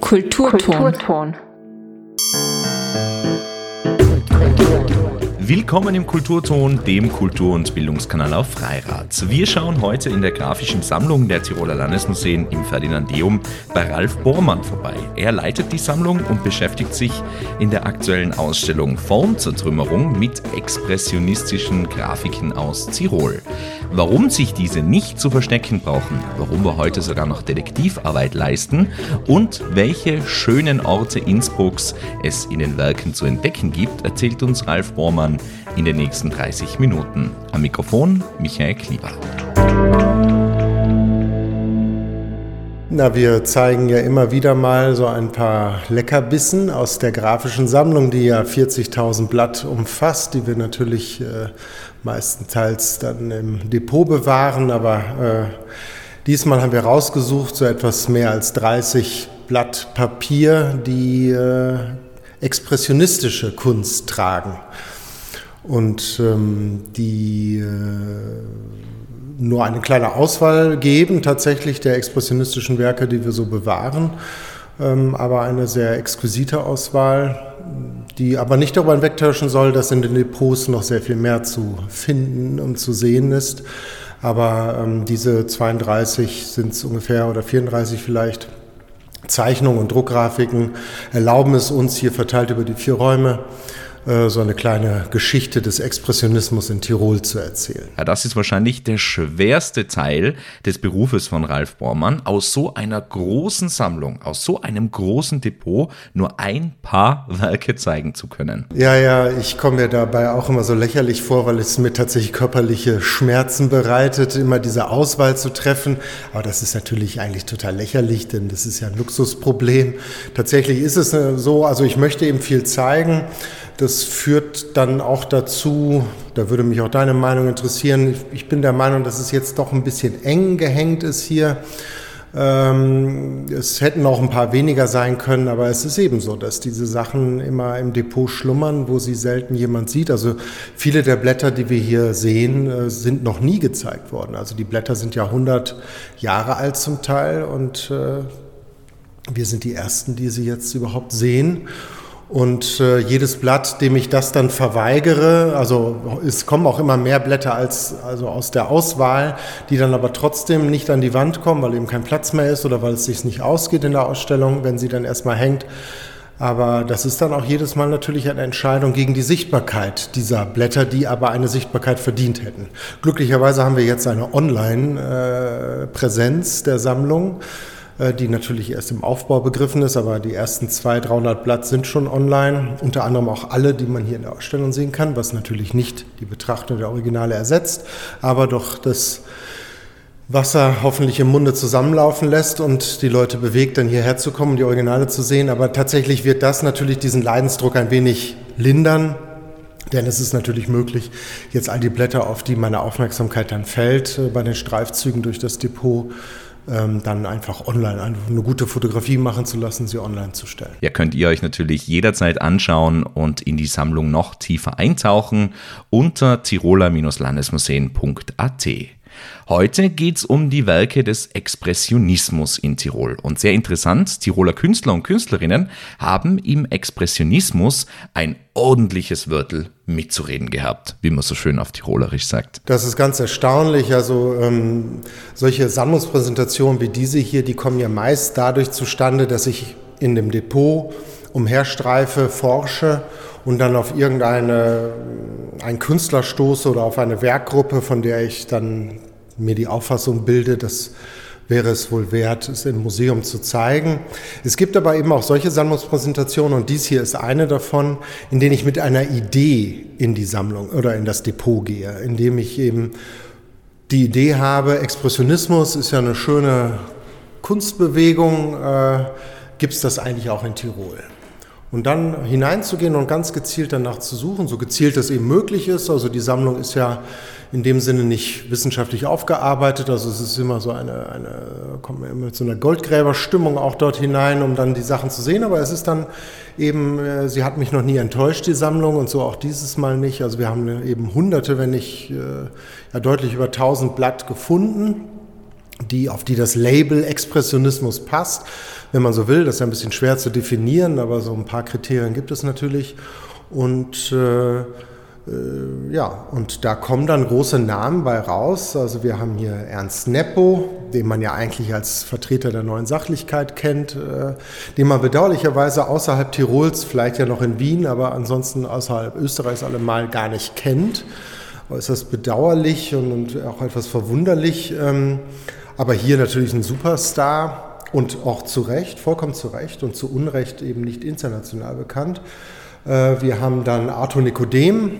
Kulturton. Willkommen im Kulturton, dem Kultur- und Bildungskanal auf Freirad. Wir schauen heute in der grafischen Sammlung der Tiroler Landesmuseen im Ferdinandeum bei Ralf Bormann vorbei. Er leitet die Sammlung und beschäftigt sich in der aktuellen Ausstellung Formzertrümmerung mit expressionistischen Grafiken aus Tirol. Warum sich diese nicht zu verstecken brauchen, warum wir heute sogar noch Detektivarbeit leisten und welche schönen Orte Innsbrucks es in den Werken zu entdecken gibt, erzählt uns Ralf Bormann in den nächsten 30 Minuten. Am Mikrofon Michael Klieber. Na, wir zeigen ja immer wieder mal so ein paar Leckerbissen aus der grafischen Sammlung, die ja 40.000 Blatt umfasst, die wir natürlich äh, meistenteils dann im Depot bewahren, aber äh, diesmal haben wir rausgesucht so etwas mehr als 30 Blatt Papier, die äh, expressionistische Kunst tragen und ähm, die äh, nur eine kleine Auswahl geben, tatsächlich der expressionistischen Werke, die wir so bewahren, ähm, aber eine sehr exquisite Auswahl, die aber nicht darüber hinwegtäuschen soll, dass in den Depots noch sehr viel mehr zu finden und zu sehen ist. Aber ähm, diese 32 sind es ungefähr oder 34 vielleicht. Zeichnungen und Druckgrafiken erlauben es uns hier verteilt über die vier Räume so eine kleine Geschichte des Expressionismus in Tirol zu erzählen. Ja, das ist wahrscheinlich der schwerste Teil des Berufes von Ralf Bormann, aus so einer großen Sammlung, aus so einem großen Depot nur ein paar Werke zeigen zu können. Ja, ja, ich komme mir dabei auch immer so lächerlich vor, weil es mir tatsächlich körperliche Schmerzen bereitet, immer diese Auswahl zu treffen. Aber das ist natürlich eigentlich total lächerlich, denn das ist ja ein Luxusproblem. Tatsächlich ist es äh, so, also ich möchte eben viel zeigen. Das führt dann auch dazu, da würde mich auch deine Meinung interessieren, ich, bin der Meinung, dass es jetzt doch ein bisschen eng gehängt ist hier. Ähm, es hätten auch ein paar weniger sein können, aber es ist eben so, dass diese Sachen immer im Depot schlummern, wo sie selten jemand sieht. Also viele der Blätter, die wir hier sehen, äh, sind noch nie gezeigt worden. Also die Blätter sind ja 100 Jahre alt zum Teil und äh, wir sind die Ersten, die sie jetzt überhaupt sehen. Und äh, jedes Blatt, dem ich das dann verweigere, also es kommen auch immer mehr Blätter als also aus der Auswahl, die dann aber trotzdem nicht an die Wand kommen, weil eben kein Platz mehr ist oder weil es sich nicht ausgeht in der Ausstellung, wenn sie dann erstmal hängt. Aber das ist dann auch jedes Mal natürlich eine Entscheidung gegen die Sichtbarkeit dieser Blätter, die aber eine Sichtbarkeit verdient hätten. Glücklicherweise haben wir jetzt eine Online-Präsenz äh, der Sammlung. Äh, die natürlich erst im Aufbau begriffen ist, aber die ersten 200, 300 Blatt sind schon online, unter anderem auch alle, die man hier in der Ausstellung sehen kann, was natürlich nicht die Betrachtung der Originale ersetzt, aber doch das Wasser hoffentlich im Munde zusammenlaufen lässt und die Leute bewegt, dann hierher zu kommen, die Originale zu sehen. Aber tatsächlich wird das natürlich diesen Leidensdruck ein wenig lindern. Denn es ist natürlich möglich, jetzt all die Blätter, auf die meine Aufmerksamkeit dann fällt, äh, bei den Streifzügen durch das Depot ähm, dann einfach online eine gute Fotografie machen zu lassen, sie online zu stellen. Ja, könnt ihr euch natürlich jederzeit anschauen und in die Sammlung noch tiefer eintauchen unter tiroler-landesmuseen.at. Heute geht es um die Werke des Expressionismus in Tirol. Und sehr interessant, Tiroler Künstler und Künstlerinnen haben im Expressionismus ein ordentliches Wörtel mitzureden gehabt, wie man so schön auf Tirolerisch sagt. Das ist ganz erstaunlich. Also ähm, solche Sammlungspräsentationen wie diese hier, die kommen ja meist dadurch zustande, dass ich in dem Depot umherstreife, forsche und dann auf irgendeine einen Künstler stoße oder auf eine Werkgruppe, von der ich dann mir die Auffassung bilde, das wäre es wohl wert, es im Museum zu zeigen. Es gibt aber eben auch solche Sammlungspräsentationen und dies hier ist eine davon, in denen ich mit einer Idee in die Sammlung oder in das Depot gehe, indem ich eben die Idee habe, Expressionismus ist ja eine schöne Kunstbewegung, äh, gibt es das eigentlich auch in Tirol? Und dann hineinzugehen und ganz gezielt danach zu suchen, so gezielt es eben möglich ist. Also die Sammlung ist ja in dem Sinne nicht wissenschaftlich aufgearbeitet. Also es ist immer so eine, eine kommt man mit so einer Goldgräberstimmung auch dort hinein, um dann die Sachen zu sehen. Aber es ist dann eben, äh, sie hat mich noch nie enttäuscht, die Sammlung, und so auch dieses Mal nicht. Also wir haben eben hunderte, wenn nicht äh, ja, deutlich über tausend Blatt gefunden die, auf die das Label Expressionismus passt, wenn man so will. Das ist ja ein bisschen schwer zu definieren, aber so ein paar Kriterien gibt es natürlich. Und äh, äh, ja, und da kommen dann große Namen bei raus. Also wir haben hier Ernst Neppo, den man ja eigentlich als Vertreter der neuen Sachlichkeit kennt, äh, den man bedauerlicherweise außerhalb Tirols, vielleicht ja noch in Wien, aber ansonsten außerhalb Österreichs allemal gar nicht kennt. Äußerst bedauerlich und, und auch etwas verwunderlich. Ähm, aber hier natürlich ein Superstar und auch zu Recht, vollkommen zu Recht und zu Unrecht eben nicht international bekannt. Äh, wir haben dann Arthur Nikodem,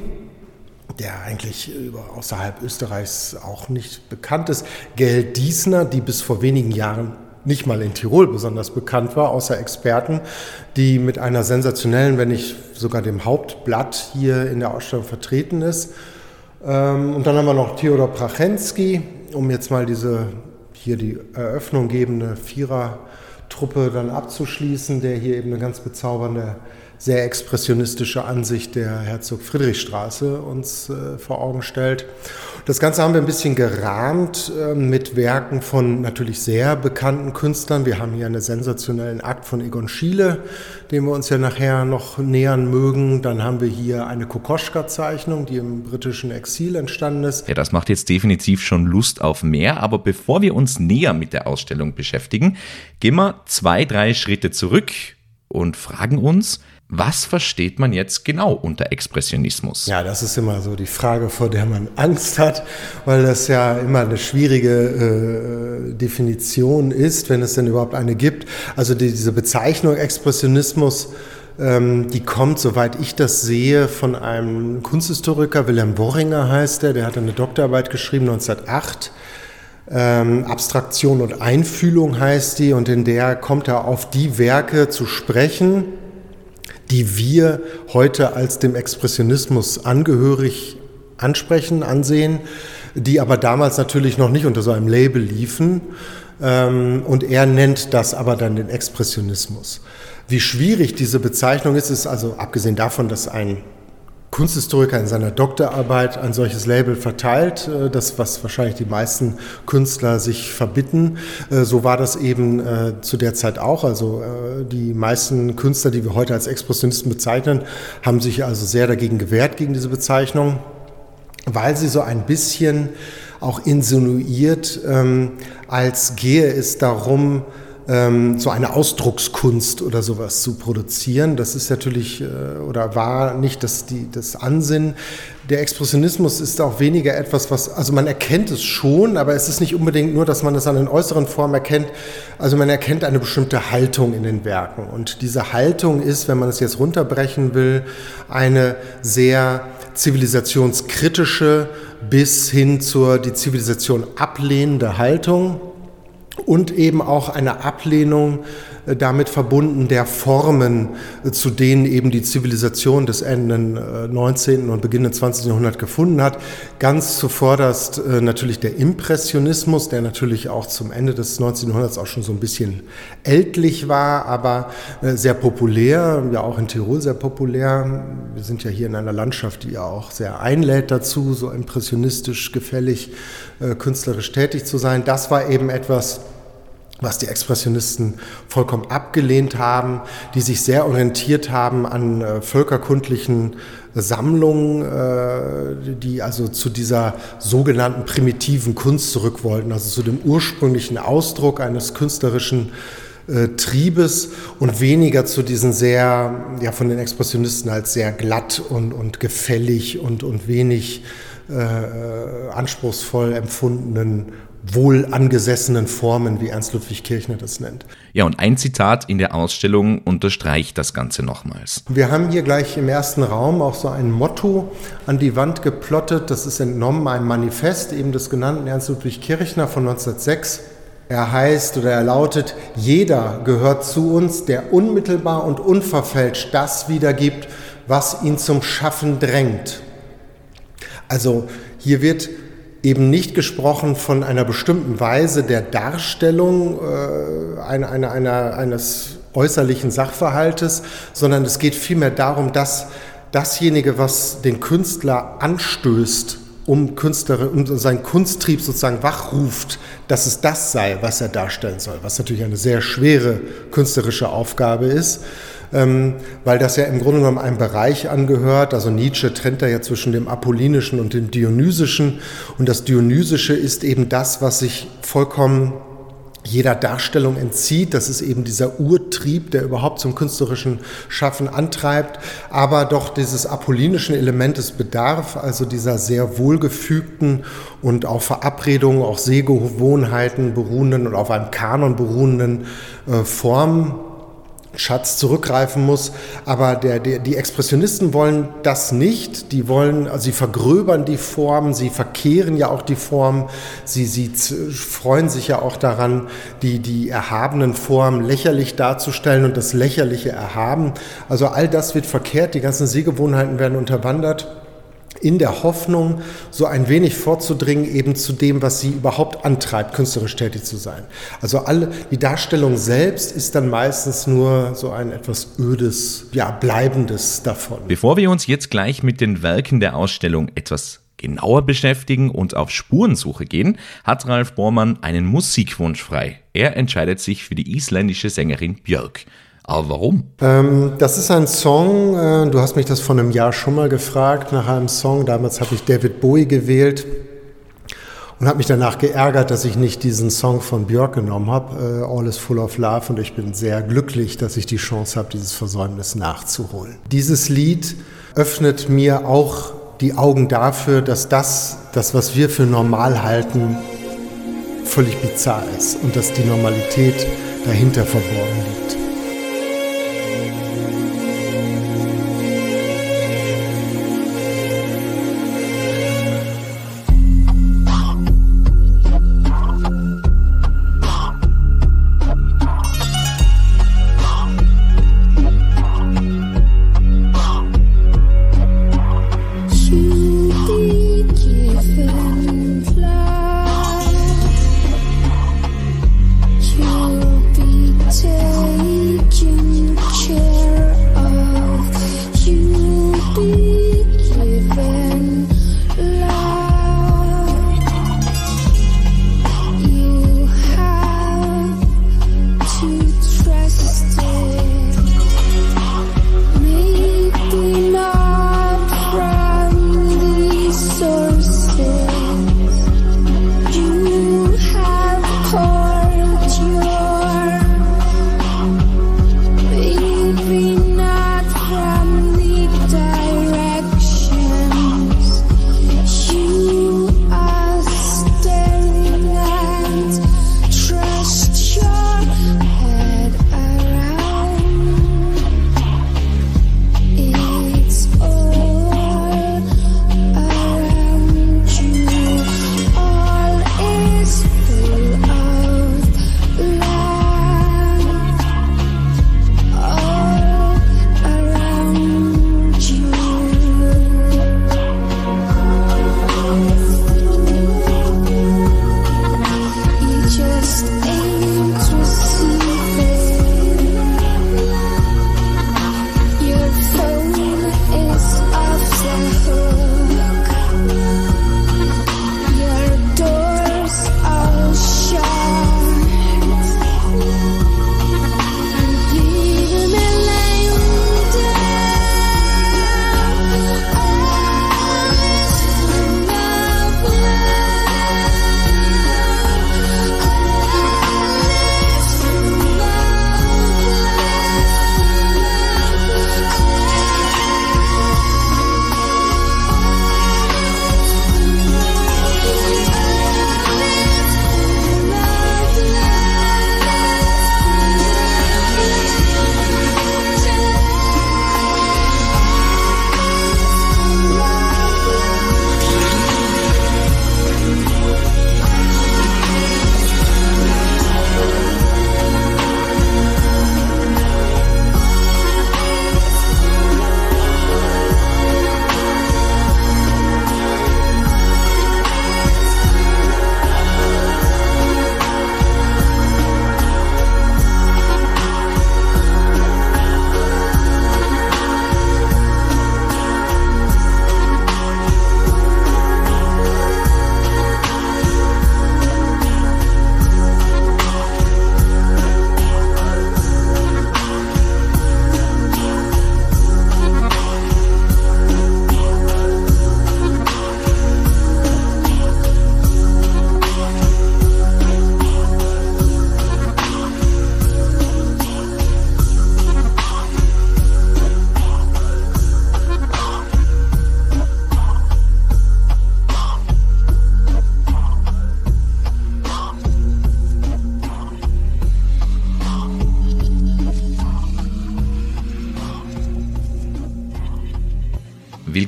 der eigentlich außerhalb Österreichs auch nicht bekannt ist. Gail Diesner, die bis vor wenigen Jahren nicht mal in Tirol besonders bekannt war, außer Experten, die mit einer sensationellen, wenn nicht sogar dem Hauptblatt hier in der Ausstellung vertreten ist. Ähm, und dann haben wir noch Theodor Prachensky, um jetzt mal diese hier die Eröffnung gebende Vierertruppe dann abzuschließen, der hier eben eine ganz bezaubernde sehr expressionistische Ansicht der Herzog-Friedrich-Straße uns äh, vor Augen stellt. Das Ganze haben wir ein bisschen gerahmt äh, mit Werken von natürlich sehr bekannten Künstlern. Wir haben hier einen sensationellen Akt von Egon Schiele, dem wir uns ja nachher noch nähern mögen. Dann haben wir hier eine Kokoschka-Zeichnung, die im britischen Exil entstanden ist. Ja, das macht jetzt definitiv schon Lust auf mehr. Aber bevor wir uns näher mit der Ausstellung beschäftigen, gehen wir zwei, drei Schritte zurück und fragen uns, was versteht man jetzt genau unter Expressionismus? Ja, das ist immer so die Frage, vor der man Angst hat, weil das ja immer eine schwierige äh, Definition ist, wenn es denn überhaupt eine gibt. Also die, diese Bezeichnung Expressionismus, ähm, die kommt, soweit ich das sehe, von einem Kunsthistoriker, Wilhelm Worringer heißt der, der hat eine Doktorarbeit geschrieben 1908. Ähm, Abstraktion und Einfühlung heißt die und in der kommt er auf die Werke zu sprechen, die wir heute als dem Expressionismus angehörig ansprechen, ansehen, die aber damals natürlich noch nicht unter so einem Label liefen. Ähm, und er nennt das aber dann den Expressionismus. Wie schwierig diese Bezeichnung ist, ist also abgesehen davon, dass ein Kunsthistoriker in seiner Doktorarbeit ein solches Label verteilt, äh, das was wahrscheinlich die meisten Künstler sich verbitten. Äh, so war das eben äh, zu der Zeit auch. Also die meisten Künstler, die wir heute als Expressionisten bezeichnen, haben sich also sehr dagegen gewehrt gegen diese Bezeichnung, weil sie so ein bisschen auch insinuiert, ähm, als gehe es darum, ähm, so eine Ausdruckskunst oder sowas zu produzieren. Das ist natürlich äh, oder war nicht das, die, das Ansinnen. Der Expressionismus ist auch weniger etwas, was, also man erkennt es schon, aber es ist nicht unbedingt nur, dass man es an den äußeren Formen erkennt. Also man erkennt eine bestimmte Haltung in den Werken. Und diese Haltung ist, wenn man es jetzt runterbrechen will, eine sehr zivilisationskritische bis hin zur die Zivilisation ablehnende Haltung und eben auch eine Ablehnung damit verbunden der Formen, äh, zu denen eben die Zivilisation des Ende 19. Äh, und Beginn des 20. Jahrhunderts gefunden hat. Ganz zuvorderst natürlich der Impressionismus, der natürlich auch zum Ende des 19. Jahrhunderts auch schon so ein bisschen ältlich war, aber sehr populär, ja auch in Tirol sehr populär. Wir sind ja hier in einer Landschaft, die ja auch sehr einlädt dazu, so impressionistisch, gefällig, künstlerisch tätig zu sein. Das war eben etwas, was die Expressionisten vollkommen abgelehnt haben, die sich sehr orientiert haben an äh, völkerkundlichen Sammlungen, äh, die also zu dieser sogenannten primitiven Kunst zurück wollten, also zu dem ursprünglichen Ausdruck eines künstlerischen äh, Triebes und weniger zu diesen sehr, ja von den Expressionisten als sehr glatt und, und gefällig und, und wenig äh, anspruchsvoll empfundenen wohl angesessenen Formen, wie Ernst Ludwig Kirchner das nennt. Ja, und ein Zitat in der Ausstellung unterstreicht das Ganze nochmals. Wir haben hier gleich im ersten Raum auch so ein Motto an die Wand geplottet. Das ist entnommen einem Manifest eben des genannten Ernst Ludwig Kirchner von 1906. Er heißt oder er lautet, jeder gehört zu uns, der unmittelbar und unverfälscht das wiedergibt, was ihn zum Schaffen drängt. Also hier wird eben nicht gesprochen von einer bestimmten Weise der Darstellung äh, einer, einer, einer, eines äußerlichen Sachverhaltes, sondern es geht vielmehr darum, dass dasjenige, was den Künstler anstößt um Künstler, um seinen Kunsttrieb sozusagen wachruft, dass es das sei, was er darstellen soll, was natürlich eine sehr schwere künstlerische Aufgabe ist. Ähm, weil das ja im Grunde genommen einem Bereich angehört. Also Nietzsche trennt da ja zwischen dem Apollinischen und dem Dionysischen. Und das Dionysische ist eben das, was sich vollkommen jeder Darstellung entzieht. Das ist eben dieser Urtrieb, der überhaupt zum künstlerischen Schaffen antreibt, aber doch dieses apollinischen Elementes bedarf, also dieser sehr wohlgefügten und auf Verabredungen, auch Sehgewohnheiten beruhenden und auf einem Kanon beruhenden äh, Form Schatz zurückgreifen muss. Aber der, der, die Expressionisten wollen das nicht. Die wollen, also sie vergröbern die Form, sie verkehren ja auch die Form, sie, sie freuen sich ja auch daran, die, die erhabenen Formen lächerlich darzustellen und das Lächerliche erhaben. Also all das wird verkehrt, die ganzen Sehgewohnheiten werden unterwandert in der Hoffnung, so ein wenig vorzudringen eben zu dem, was sie überhaupt antreibt, künstlerisch tätig zu sein. Also alle, die Darstellung selbst ist dann meistens nur so ein etwas ödes, ja, bleibendes davon. Bevor wir uns jetzt gleich mit den Werken der Ausstellung etwas genauer beschäftigen und auf Spurensuche gehen, hat Ralf Bormann einen Musikwunsch frei. Er entscheidet sich für die isländische Sängerin Björk. Aber warum? Ähm, das ist ein Song, äh, du hast mich das vor einem Jahr schon mal gefragt, nach einem Song. Damals habe ich David Bowie gewählt und habe mich danach geärgert, dass ich nicht diesen Song von Björk genommen habe, äh, All is Full of Love. Und ich bin sehr glücklich, dass ich die Chance habe, dieses Versäumnis nachzuholen. Dieses Lied öffnet mir auch die Augen dafür, dass das, das was wir für normal halten, völlig bizarr ist und dass die Normalität dahinter verborgen liegt.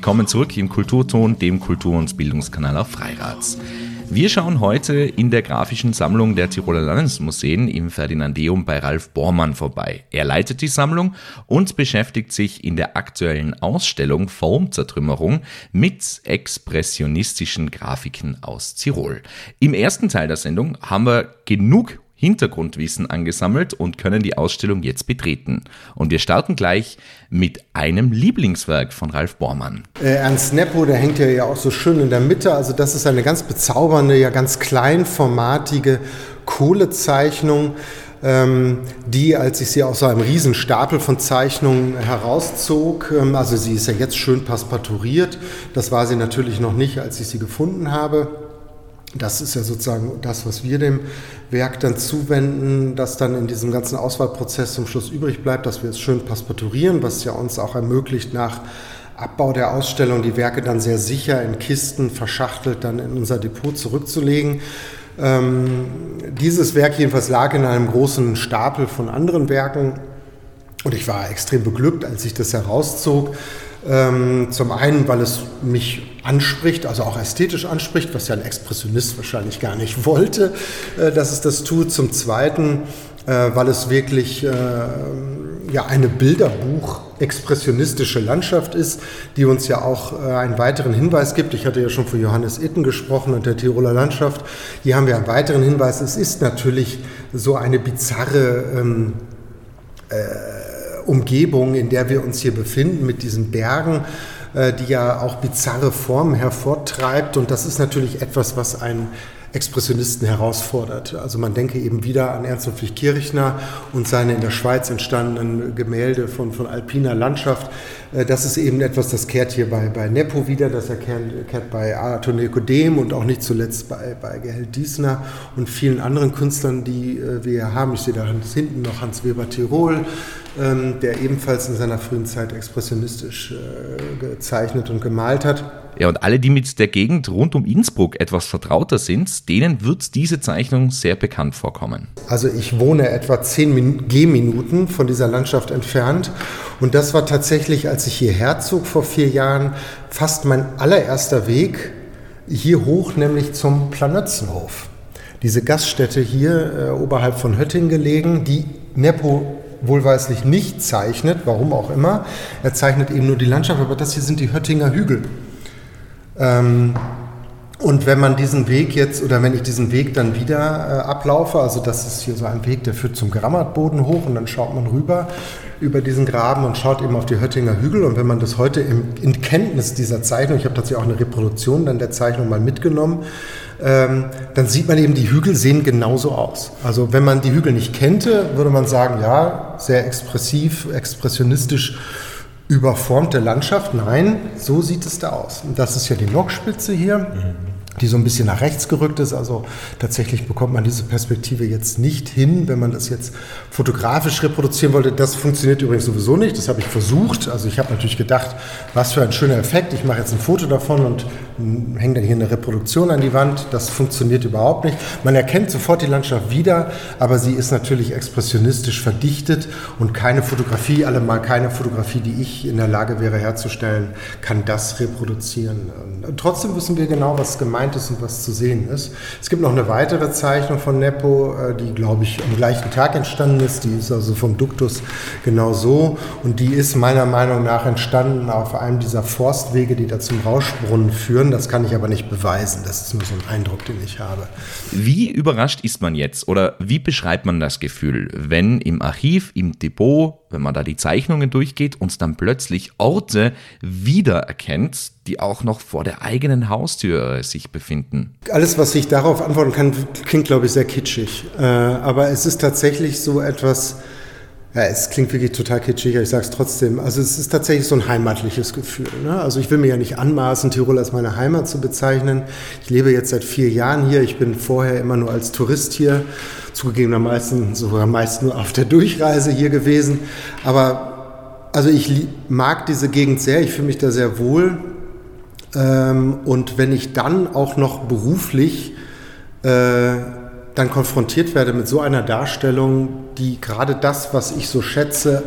Willkommen zurück im Kulturton, dem Kultur- und Bildungskanal auf Freirats. Wir schauen heute in der grafischen Sammlung der Tiroler Landesmuseen im Ferdinandeum bei Ralf Bormann vorbei. Er leitet die Sammlung und beschäftigt sich in der aktuellen Ausstellung Formzertrümmerung mit expressionistischen Grafiken aus Tirol. Im ersten Teil der Sendung haben wir genug Hintergrundwissen angesammelt und können die Ausstellung jetzt betreten. Und wir starten gleich mit einem Lieblingswerk von Ralf Bormann. Äh, Ernst Neppo, der hängt ja auch so schön in der Mitte. Also das ist eine ganz bezaubernde, ja ganz kleinformatige Kohlezeichnung ähm, die, als ich sie aus so einem riesen Stapel von Zeichnungen herauszog, ähm, also sie ist ja jetzt schön passepartouriert, das war sie natürlich noch nicht, als ich sie gefunden habe, das ist ja sozusagen das, was wir dem Werk dann zuwenden, das dann in diesem ganzen Auswahlprozess zum Schluss übrig bleibt, dass wir es schön passepartourieren, was ja uns auch ermöglicht, nach Abbau der Ausstellung die Werke dann sehr sicher in Kisten verschachtelt dann in unser Depot zurückzulegen. Ähm, dieses Werk jedenfalls lag in einem großen Stapel von anderen Werken und ich war extrem beglückt, als ich das herauszog ähm, zum einen, weil es mich anspricht, also auch ästhetisch anspricht, was ja ein Expressionist wahrscheinlich gar nicht wollte, äh, dass es das tut. Zum Zweiten, äh, weil es wirklich äh, ja, eine Bilderbuch-expressionistische Landschaft ist, die uns ja auch einen weiteren Hinweis gibt. Ich hatte ja schon von Johannes Itten gesprochen und der Tiroler Landschaft. Hier haben wir einen weiteren Hinweis. Es ist natürlich so eine bizarre ähm, äh, Umgebung, in der wir uns hier befinden, mit diesen Bergen, äh, die ja auch bizarre Formen hervortreibt. Und das ist natürlich etwas, was ein Expressionisten herausfordert. Also man denke eben wieder an Ernst Ludwig Kirchner und seine in der Schweiz entstandenen Gemälde von, von alpiner Landschaft. Äh, das ist eben etwas, das kehrt hier bei, bei Neppo wieder, das erkehrt, kehrt bei Arthur Nikodem und auch nicht zuletzt bei, bei Gerhard Diesner und vielen anderen Künstlern, die äh, wir haben. Ich sehe da hinten noch Hans Weber Tirol, ähm, der ebenfalls in seiner frühen Zeit expressionistisch äh, gezeichnet und gemalt hat. Ja, und alle, die mit der Gegend rund um Innsbruck etwas vertrauter sind, denen wird diese Zeichnung sehr bekannt vorkommen. Also ich wohne etwa zehn Gehminuten von dieser Landschaft entfernt und das war tatsächlich, als ich hierher zog vor vier Jahren, fast mein allererster Weg hier hoch, nämlich zum Planötzenhof. Diese Gaststätte hier äh, oberhalb von Hötting gelegen, die Neppo wohlweislich nicht zeichnet, warum auch immer. Er zeichnet eben nur die Landschaft, aber das hier sind die Höttinger Hügel. Ähm, und wenn man diesen Weg jetzt oder wenn ich diesen Weg dann wieder äh, ablaufe, also das ist hier so ein Weg, der führt zum Grammatboden hoch und dann schaut man rüber über diesen Graben und schaut eben auf die Höttinger Hügel. Und wenn man das heute im, in Kenntnis dieser Zeichnung, ich habe tatsächlich auch eine Reproduktion dann der Zeichnung mal mitgenommen, ähm, dann sieht man eben, die Hügel sehen genauso aus. Also wenn man die Hügel nicht kennte, würde man sagen, ja, sehr expressiv, expressionistisch überformte Landschaft. Nein, so sieht es da aus. Und das ist ja die Nockspitze hier. Mhm die so ein bisschen nach rechts gerückt ist. Also tatsächlich bekommt man diese Perspektive jetzt nicht hin, wenn man das jetzt fotografisch reproduzieren wollte. Das funktioniert übrigens sowieso nicht. Das habe ich versucht. Also ich habe natürlich gedacht, was für ein schöner Effekt. Ich mache jetzt ein Foto davon und hänge dann hier eine Reproduktion an die Wand. Das funktioniert überhaupt nicht. Man erkennt sofort die Landschaft wieder, aber sie ist natürlich expressionistisch verdichtet und keine Fotografie, allemal keine Fotografie, die ich in der Lage wäre herzustellen, kann das reproduzieren. Trotzdem wissen wir genau, was gemeint gemeint ist und was zu sehen ist. Es gibt noch eine weitere Zeichnung von Neppo, äh, die, glaube ich, am gleichen Tag entstanden ist. Die ist also vom Duktus genau so. Und die ist meiner Meinung nach entstanden auf einem dieser Forstwege, die da zum Rauschbrunnen führen. Das kann ich aber nicht beweisen. Das ist nur so ein Eindruck, den ich habe. Wie überrascht ist man jetzt oder wie beschreibt man das Gefühl, wenn im Archiv, im Depot, wenn man da die Zeichnungen durchgeht und dann plötzlich Orte wiedererkennt, die auch noch vor der eigenen Haustür sich befinden? Alles, was ich darauf antworten kann, klingt, glaube ich, sehr kitschig. Äh, aber es ist tatsächlich so etwas, ja, es klingt wirklich total kitschig, aber ich sage es trotzdem. Also es ist tatsächlich so ein heimatliches Gefühl. Ne? Also ich will mir ja nicht anmaßen, Tirol als meine Heimat zu bezeichnen. Ich lebe jetzt seit vier Jahren hier. Ich bin vorher immer nur als Tourist hier, zugegebenermaßen sogar meist nur auf der Durchreise hier gewesen. Aber also ich mag diese Gegend sehr. Ich fühle mich da sehr wohl. Ähm, und wenn ich dann auch noch beruflich äh, dann konfrontiert werde mit so einer Darstellung, die gerade das, was ich so schätze,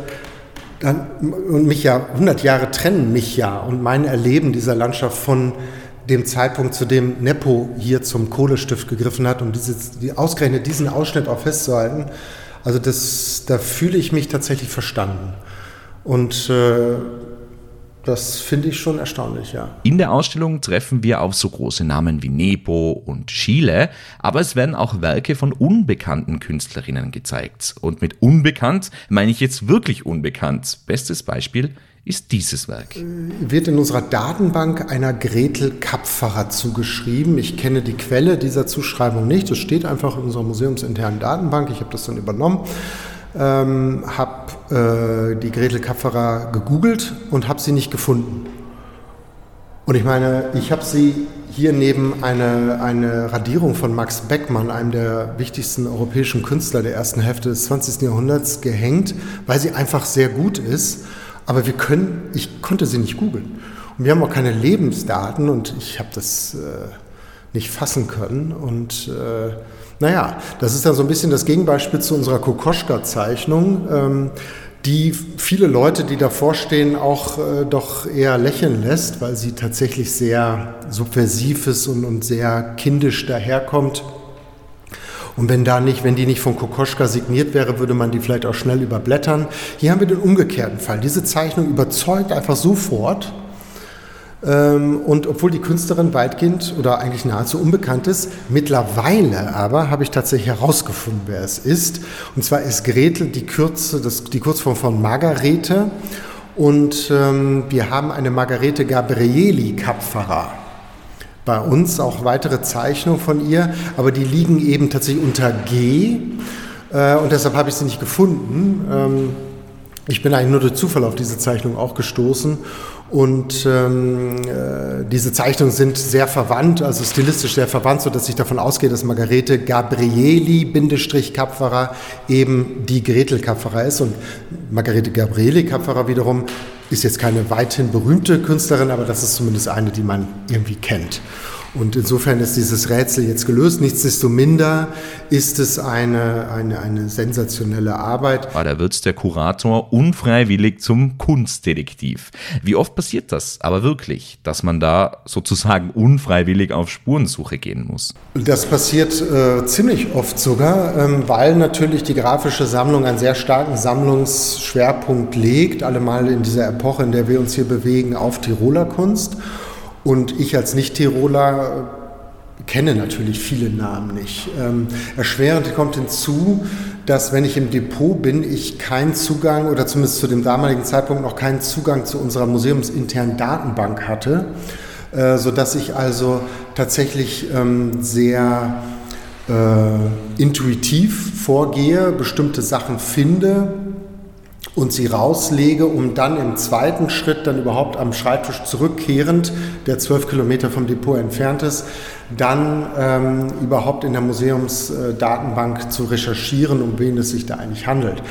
dann, und mich ja, 100 Jahre trennen mich ja und mein Erleben dieser Landschaft von dem Zeitpunkt, zu dem Nepo hier zum Kohlestift gegriffen hat, um dieses, die, ausgerechnet diesen Ausschnitt auch festzuhalten. Also das, da fühle ich mich tatsächlich verstanden. Und äh, das finde ich schon erstaunlich, ja. In der Ausstellung treffen wir auf so große Namen wie Nepo und Schiele, aber es werden auch Werke von unbekannten Künstlerinnen gezeigt. Und mit unbekannt meine ich jetzt wirklich unbekannt. Bestes Beispiel ist dieses Werk. Wird in unserer Datenbank einer Gretel Kapferer zugeschrieben. Ich kenne die Quelle dieser Zuschreibung nicht. Das steht einfach in unserer museumsinternen Datenbank. Ich habe das dann übernommen ähm, habe äh, die Gretel Kapferer gegoogelt und habe sie nicht gefunden. Und ich meine, ich habe sie hier neben eine, eine Radierung von Max Beckmann, einem der wichtigsten europäischen Künstler der ersten Hälfte des 20. Jahrhunderts, gehängt, weil sie einfach sehr gut ist. Aber wir können, ich konnte sie nicht googeln. Und wir haben auch keine Lebensdaten und ich habe das äh, nicht fassen können. Und äh, naja, das ist dann so ein bisschen das Gegenbeispiel zu unserer Kokoschka-Zeichnung, ähm, die viele Leute, die davor stehen, auch äh, doch eher lächeln lässt, weil sie tatsächlich sehr subversiv ist und, und sehr kindisch daherkommt. Und wenn da nicht, wenn die nicht von Kokoschka signiert wäre, würde man die vielleicht auch schnell überblättern. Hier haben wir den umgekehrten Fall. Diese Zeichnung überzeugt einfach sofort ähm, und obwohl die Künstlerin weitgehend oder eigentlich nahezu unbekannt ist, mittlerweile aber habe ich tatsächlich herausgefunden, wer es ist. Und zwar ist Gretel die, Kürze, das, die Kurzform von Margarete. Und ähm, wir haben eine Margarete Gabrieli Kapferer. Bei uns auch weitere Zeichnungen von ihr, aber die liegen eben tatsächlich unter G. Äh, und deshalb habe ich sie nicht gefunden. Ähm, ich bin eigentlich nur durch Zufall auf diese Zeichnung auch gestoßen und ähm, äh, diese Zeichnungen sind sehr verwandt, also stilistisch sehr verwandt, sodass ich davon ausgehe, dass Margarete Gabrieli-Kapferer eben die Gretel Kapferer ist. Und Margarete Gabrieli Kapferer wiederum ist jetzt keine weithin berühmte Künstlerin, aber das ist zumindest eine, die man irgendwie kennt. Und insofern ist dieses Rätsel jetzt gelöst. Nichtsdestominder ist es eine, eine, eine sensationelle Arbeit. Ah, da wird der Kurator unfreiwillig zum Kunstdetektiv. Wie oft passiert das aber wirklich, dass man da sozusagen unfreiwillig auf Spurensuche gehen muss? Das passiert äh, ziemlich oft sogar, ähm, weil natürlich die grafische Sammlung einen sehr starken Sammlungsschwerpunkt legt, allemal in dieser Epoche, in der wir uns hier bewegen, auf Tiroler Kunst. Und ich als Nicht-Tiroler äh, kenne natürlich viele Namen nicht. Ähm, erschwerend kommt hinzu, dass wenn ich im Depot bin, ich keinen Zugang oder zumindest zu dem damaligen Zeitpunkt noch keinen Zugang zu unserer museumsinternen Datenbank hatte, äh, sodass ich also tatsächlich ähm, sehr äh, intuitiv vorgehe, bestimmte Sachen finde, und sie rauslege, um dann im zweiten Schritt dann überhaupt am Schreibtisch zurückkehrend, der zwölf Kilometer vom Depot entfernt ist, dann ähm, überhaupt in der Museumsdatenbank zu recherchieren, um wen es sich da eigentlich handelt.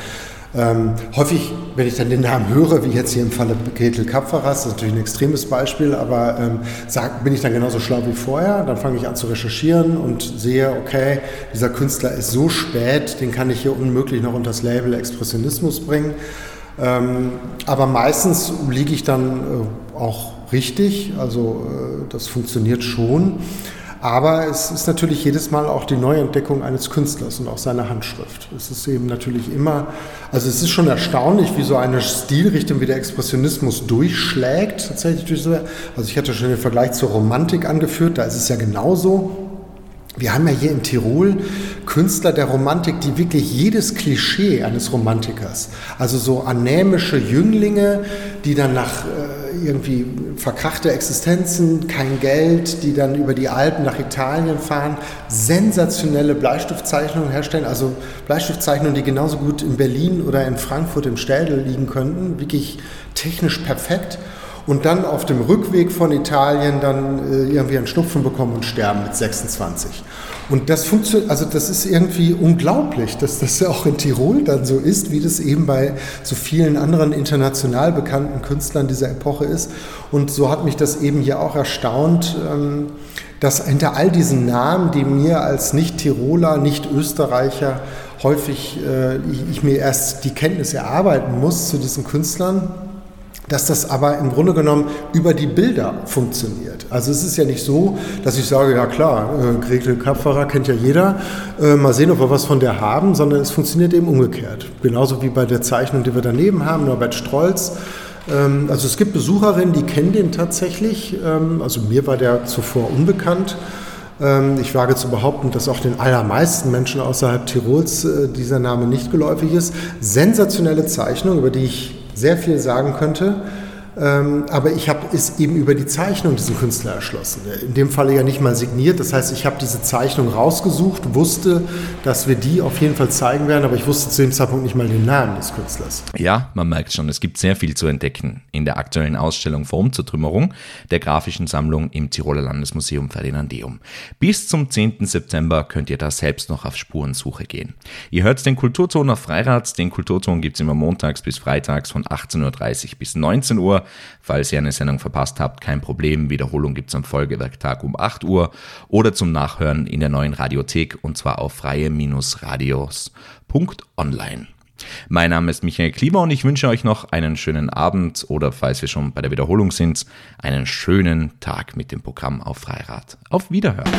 Ähm, häufig, wenn ich dann den Namen höre, wie jetzt hier im Falle Gretel Kapferers, das ist natürlich ein extremes Beispiel, aber ähm, sag, bin ich dann genauso schlau wie vorher, dann fange ich an zu recherchieren und sehe, okay, dieser Künstler ist so spät, den kann ich hier unmöglich noch unter das Label Expressionismus bringen. Ähm, aber meistens liege ich dann äh, auch richtig, also äh, das funktioniert schon. Aber es ist natürlich jedes Mal auch die Neuentdeckung eines Künstlers und auch seiner Handschrift. Es ist eben natürlich immer, also es ist schon erstaunlich, wie so eine Stilrichtung wie der Expressionismus durchschlägt. Tatsächlich durch so, also ich hatte schon den Vergleich zur Romantik angeführt, da ist es ja genauso. Wir haben ja hier in Tirol Künstler der Romantik, die wirklich jedes Klischee eines Romantikers, also so anämische Jünglinge, die dann nach äh, irgendwie verkrachte Existenzen, kein Geld, die dann über die Alpen nach Italien fahren, sensationelle Bleistiftzeichnungen herstellen, also Bleistiftzeichnungen, die genauso gut in Berlin oder in Frankfurt im Städel liegen könnten, wirklich technisch perfekt und dann auf dem Rückweg von Italien dann äh, irgendwie einen Schnupfen bekommen und sterben mit 26. Und das funktioniert, also das ist irgendwie unglaublich, dass das auch in Tirol dann so ist, wie das eben bei so vielen anderen international bekannten Künstlern dieser Epoche ist. Und so hat mich das eben hier auch erstaunt, ähm, dass hinter all diesen Namen, die mir als Nicht-Tiroler, Nicht-Österreicher häufig äh, ich mir erst die Kenntnis erarbeiten muss zu diesen Künstlern dass das aber im Grunde genommen über die Bilder funktioniert. Also es ist ja nicht so, dass ich sage, ja klar, äh, Gretel Kapferer kennt ja jeder, äh, mal sehen, ob wir was von der haben, sondern es funktioniert eben umgekehrt. Genauso wie bei der Zeichnung, die wir daneben haben, Norbert Strolz. Ähm, also es gibt Besucherinnen, die kennen den tatsächlich. Ähm, also mir war der zuvor unbekannt. Ähm, ich wage zu behaupten, dass auch den allermeisten Menschen außerhalb Tirols äh, dieser Name nicht geläufig ist. Sensationelle Zeichnung, über die ich sehr viel sagen könnte. Ähm, aber ich habe es eben über die Zeichnung diesen Künstler erschlossen. In dem Falle ja nicht mal signiert. Das heißt, ich habe diese Zeichnung rausgesucht, wusste, dass wir die auf jeden Fall zeigen werden, aber ich wusste zu dem Zeitpunkt nicht mal den Namen des Künstlers. Ja, man merkt schon, es gibt sehr viel zu entdecken in der aktuellen Ausstellung Formzertrümmerung der grafischen Sammlung im Tiroler Landesmuseum Ferdinandeum. Bis zum 10. September könnt ihr da selbst noch auf Spurensuche gehen. Ihr hört den Kulturton auf Freirad. Den Kulturton gibt es immer montags bis freitags von 18.30 Uhr bis 19 Uhr. Falls ihr eine Sendung verpasst habt, kein Problem. Wiederholung gibt es am Folgewerktag um 8 Uhr oder zum Nachhören in der neuen Radiothek und zwar auf freie-radios.online. Mein Name ist Michael Klima und ich wünsche euch noch einen schönen Abend oder falls wir schon bei der Wiederholung sind, einen schönen Tag mit dem Programm auf Freirad. Auf Wiederhören.